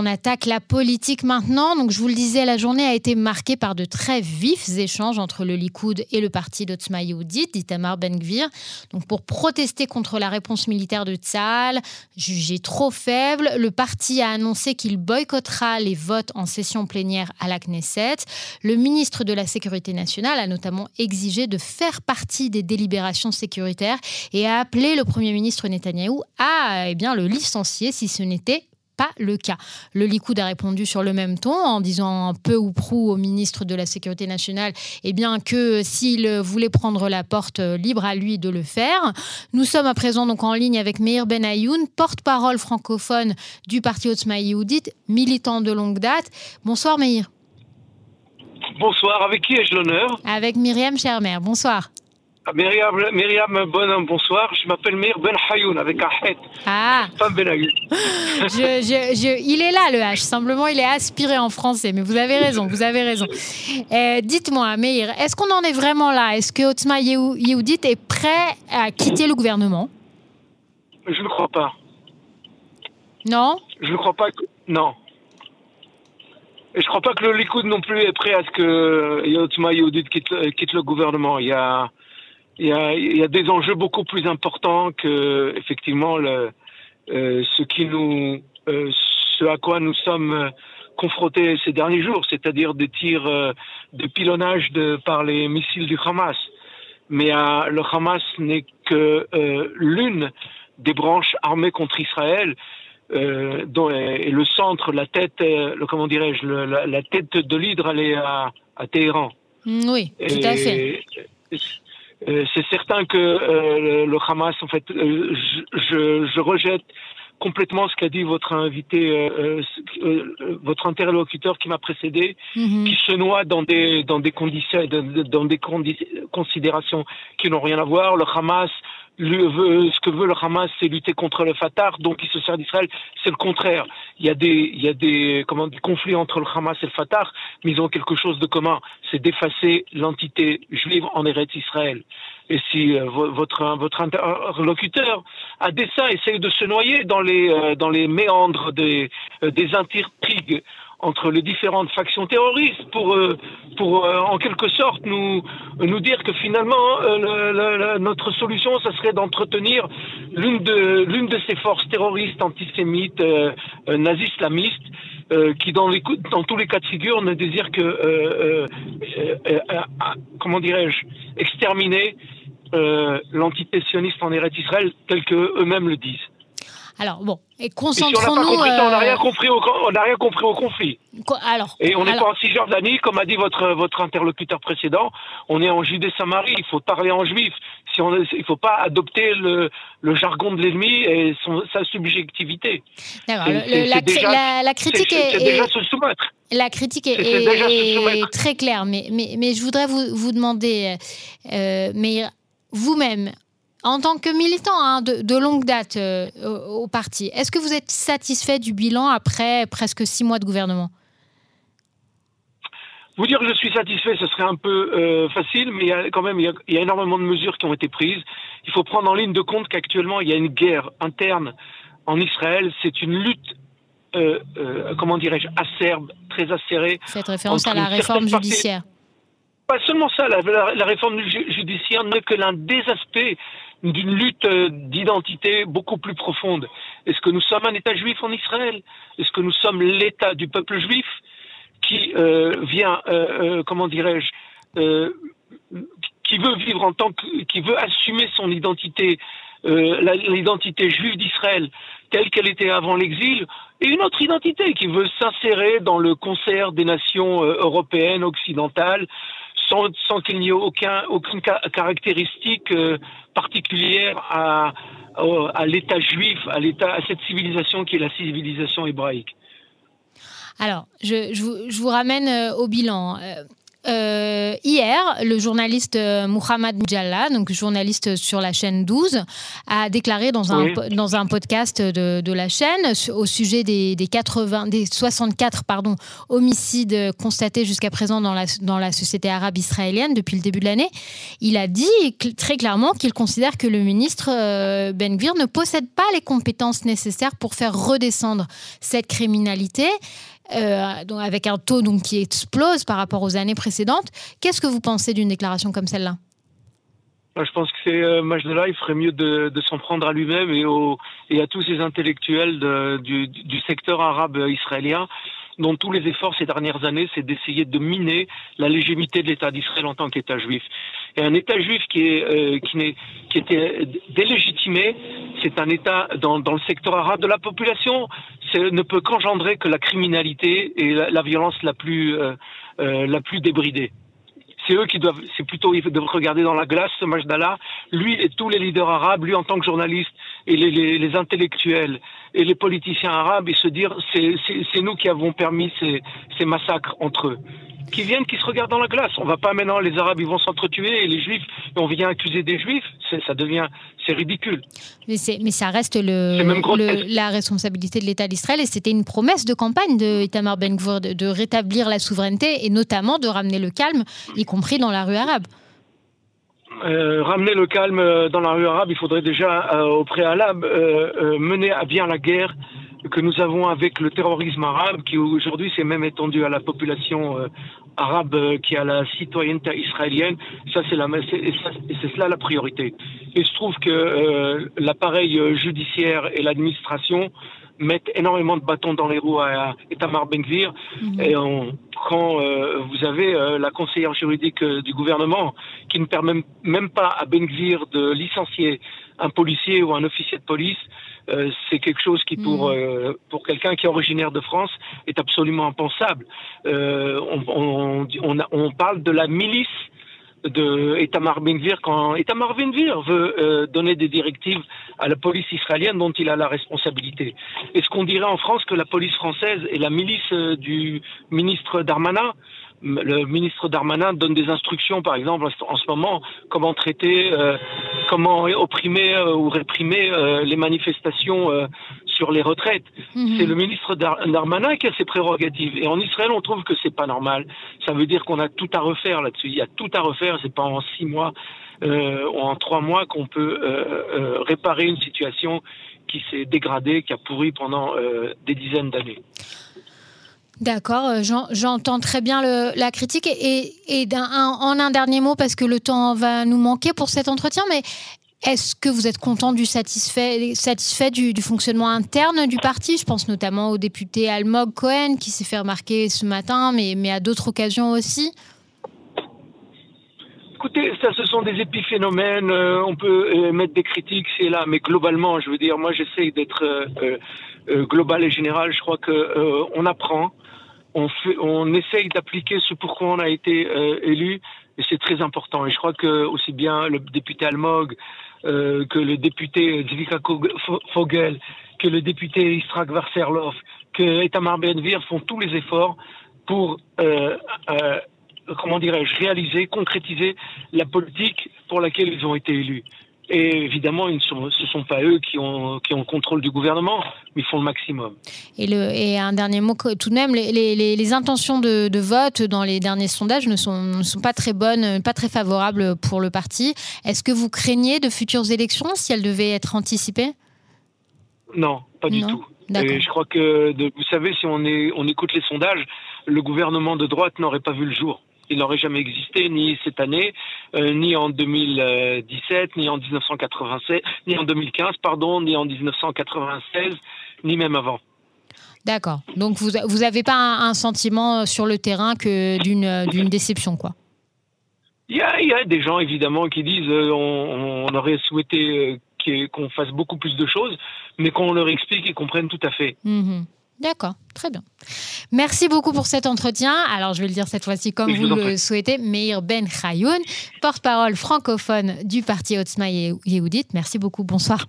on attaque la politique maintenant. Donc, je vous le disais, la journée a été marquée par de très vifs échanges entre le Likoud et le parti d'Otzma Yehudit, d'Itamar Ben-Gvir. Pour protester contre la réponse militaire de Tzahal, jugée trop faible, le parti a annoncé qu'il boycottera les votes en session plénière à la Knesset. Le ministre de la Sécurité nationale a notamment exigé de faire partie des délibérations sécuritaires et a appelé le Premier ministre Netanyahou à eh bien, le licencier si ce n'était pas le cas. Le Likoud a répondu sur le même ton en disant peu ou prou au ministre de la Sécurité nationale eh bien, que s'il voulait prendre la porte, libre à lui de le faire. Nous sommes à présent donc en ligne avec Meir Ben Ayoun, porte-parole francophone du parti Otzma militant de longue date. Bonsoir Meir. Bonsoir, avec qui ai-je l'honneur? Avec Myriam Chermer. Bonsoir. Ah, Myriam, Myriam bon, bonsoir. Je m'appelle Mir Ben Hayoun avec un het. Ah Femme Ben Hayoun. je, je, il est là le H. Simplement, il est aspiré en français. Mais vous avez raison, vous avez raison. Euh, dites-moi, Meir, est-ce qu'on en est vraiment là? Est-ce que Otzma Yehudit est prêt à quitter le gouvernement? Je ne crois pas. Non? Je ne crois pas que. Non. Et je ne crois pas que le Likoud non plus est prêt à ce que Yotzma Yehudit quitte, quitte le gouvernement. Il y a il y, a, il y a des enjeux beaucoup plus importants que effectivement le, euh, ce qui nous, euh, ce à quoi nous sommes confrontés ces derniers jours, c'est-à-dire des tirs euh, de pilonnage de, par les missiles du Hamas. Mais euh, le Hamas n'est que l'une des branches armées contre Israël. Dont et le centre, la tête, le, comment dirais-je, la, la, tête de l'hydre, elle est à, à Téhéran. Oui, tout à fait. Euh, c'est certain que euh, le Hamas, en fait, euh, je, je, rejette complètement ce qu'a dit votre invité, votre interlocuteur qui m'a précédé, Mhm. qui se noie dans des dans des conditions, dans des condi- considérations qui n'ont rien à voir. Le Hamas, veut, ce que veut le Hamas, c'est lutter contre le Fatah, donc il se sert d'Israël. C'est le contraire. Il y a des il y a des comment des conflits entre le Hamas et le Fatah, mais ils ont quelque chose de commun, c'est d'effacer l'entité juive en Eretz Israël. Et si euh, vo- votre votre interlocuteur à dessein essaye de se noyer dans les euh, dans les méandres des euh, des intrigues entre les différentes factions terroristes pour euh, pour euh, en quelque sorte nous nous dire que finalement euh, notre solution ça serait d'entretenir l'une de l'une de ces forces terroristes antisémites nazi-islamistes euh, qui dans les dans tous les cas de figure ne désirent que comment dirais-je exterminer euh, l'entité sioniste en Eretz Israël tel que eux-mêmes le disent. Alors, bon, et concentrons-nous. on n'a euh, rien compris au conflit. co- alors, Et on n'est pas en Cisjordanie, comme a dit votre votre interlocuteur précédent. On est en Judée-Samarie. Il faut parler en juif. Si on, il faut pas adopter le, le jargon de l'ennemi et son, sa subjectivité. d'accord, la, c'est déjà- la- la C'est critique est, c'est déjà se soumettre. La critique est, très claire, mais, mais, mais je voudrais vous, vous demander, euh, mais vous-même, en tant que militant hein, de, de longue date euh, au, au parti, est-ce que vous êtes satisfait du bilan après presque six mois de gouvernement? Vous dire que je suis satisfait, ce serait un peu euh, facile, mais il y a quand même il y a, il y a énormément de mesures qui ont été prises. Il faut prendre en ligne de compte qu'actuellement il y a une guerre interne en Israël. C'est une lutte, euh, euh, comment dirais-je, acerbe, très acérée. Faites référence à la réforme partie- judiciaire. Pas seulement ça, la, la- la réforme ju- judiciaire n'est que l'un des aspects d'une lutte euh, d'identité beaucoup plus profonde. Est-ce que nous sommes un État juif en Israël? Est-ce que nous sommes l'État du peuple juif qui euh, vient, euh, euh, comment dirais-je, euh, qui veut vivre en tant que, qui veut assumer son identité, euh, l'identité juive d'Israël telle qu'elle était avant l'exil, et une autre identité qui veut s'insérer dans le concert des nations européennes, occidentales, sans, qu'il n'y ait aucun, aucune ca- caractéristique euh, particulière à, l'État juif, à cette civilisation qui est la civilisation hébraïque. Alors, je, vous, ramène euh, au bilan. Euh, hier, le journaliste euh, Muhammad Mujalla, donc journaliste sur la chaîne 12, a déclaré dans un, dans un podcast de, de, la chaîne au sujet des, des, 80, des 64 pardon, homicides constatés jusqu'à présent dans la, dans la société arabe israélienne depuis le début de l'année. Il a dit très clairement qu'il considère que le ministre euh, Ben Gvir ne possède pas les compétences nécessaires pour faire redescendre cette criminalité. Euh, avec un taux donc, qui explose par rapport aux années précédentes. Qu'est-ce que vous pensez d'une déclaration comme celle-là? Je pense que c'est euh, il ferait mieux de, s'en prendre à lui-même et, et, à tous ces intellectuels du, du, secteur arabe israélien dont tous les efforts ces dernières années, c'est d'essayer de miner la légitimité de l'État d'Israël en tant qu'État juif. Et un État juif qui, est, euh, qui, n'est, qui était délégitimé, c'est un État dans, dans, le secteur arabe de la population, ne peut qu'engendrer que la criminalité et la, violence la plus, euh, euh, la plus débridée. C'est eux qui doivent, c'est plutôt, ils doivent regarder dans la glace ce Majdallah, lui et tous les leaders arabes, lui en tant que journaliste, et les, les, les intellectuels et les politiciens arabes, et se dire, c'est nous qui avons permis ces, ces massacres entre eux qui viennent, qui se regardent dans la glace. On va pas maintenant, les Arabes, ils vont s'entretuer et les Juifs, on vient accuser des Juifs. Ça devient, c'est ridicule. Mais, mais ça reste le, la responsabilité de l'État d'Israël et c'était une promesse de campagne de Itamar Ben Gvir de, rétablir la souveraineté et notamment de ramener le calme, y compris dans la rue arabe. Euh, ramener le calme euh, dans la rue arabe, il faudrait déjà euh, au préalable mener à bien la guerre que nous avons avec le terrorisme arabe, qui aujourd'hui s'est même étendu à la population euh, arabe euh, qui a la citoyenneté israélienne. Ça, c'est la, c'est cela la priorité. Il se trouve que euh, l'appareil judiciaire et l'administration mettent énormément de bâtons dans les roues à Itamar Ben-Gvir. Mhm. Et on, quand vous avez la conseillère juridique du gouvernement qui ne permet même pas à Ben-Gvir de licencier un policier ou un officier de police, euh, c'est quelque chose qui, pour, euh, pour quelqu'un qui est originaire de France, est absolument impensable. Euh, on, on, on, parle de la milice de Itamar Ben-Gvir quand Itamar Ben-Gvir veut donner des directives à la police israélienne dont il a la responsabilité. Est-ce qu'on dirait en France que la police française est la milice du ministre Darmanin le ministre Darmanin donne des instructions, par exemple, en ce moment, comment traiter, euh, comment opprimer euh, ou réprimer euh, les manifestations sur les retraites. Mhm. C'est le ministre Darmanin qui a ses prérogatives. Et en Israël, on trouve que c'est pas normal. Ça veut dire qu'on a tout à refaire là-dessus. Il y a tout à refaire. C'est pas en six mois ou en trois mois qu'on peut réparer une situation qui s'est dégradée, qui a pourri pendant des dizaines d'années. D'accord, euh, j'entends très bien la critique. Et, en un dernier mot, parce que le temps va nous manquer pour cet entretien, mais est-ce que vous êtes content du satisfait, du, fonctionnement interne du parti? Je pense notamment au député Almog Cohen qui s'est fait remarquer ce matin, mais, à d'autres occasions aussi. Écoutez, ça, ce sont des épiphénomènes. Euh, on peut euh, mettre des critiques, c'est là, mais globalement, je veux dire, moi, j'essaie d'être global et général. Je crois que on apprend on, fait, on essaye d'appliquer ce pourquoi on a été euh, élu, et c'est très important. Et je crois que aussi bien le député Almog euh, que le député Zvika Fogel, que le député Istrak Varserlov, que Etamar Benvir font tous les efforts pour, euh, comment dirais-je, réaliser, concrétiser la politique pour laquelle ils ont été élus. Et évidemment, ce ne sont pas eux qui ont, qui ont le contrôle du gouvernement, mais ils font le maximum. Et, le, et un dernier mot, tout de même, les, les, les intentions de, de, vote dans les derniers sondages ne sont, ne sont pas très bonnes, pas très favorables pour le parti. Est-ce que vous craignez de futures élections si elles devaient être anticipées? Non, pas du tout. Et je crois que, vous savez, si on, est, on écoute les sondages, le gouvernement de droite n'aurait pas vu le jour il n'aurait jamais existé, ni cette année, euh, ni en 2017, ni en 1996, ni en 2015, pardon, ni en 1996, ni même avant. D'accord. Donc vous vous n'avez pas un, sentiment sur le terrain que d'une d'une déception, quoi? Il y, a, il y a, des gens évidemment qui disent euh, on, aurait souhaité euh, qu'on fasse beaucoup plus de choses, mais qu'on leur explique, ils comprennent tout à fait. Mm-hmm. D'accord, très bien. Merci beaucoup pour cet entretien. Alors, je vais le dire cette fois-ci comme vous, le souhaitez. Meir Ben Chayoun, porte-parole francophone du parti Otzma Yehoudit. Merci beaucoup. Bonsoir.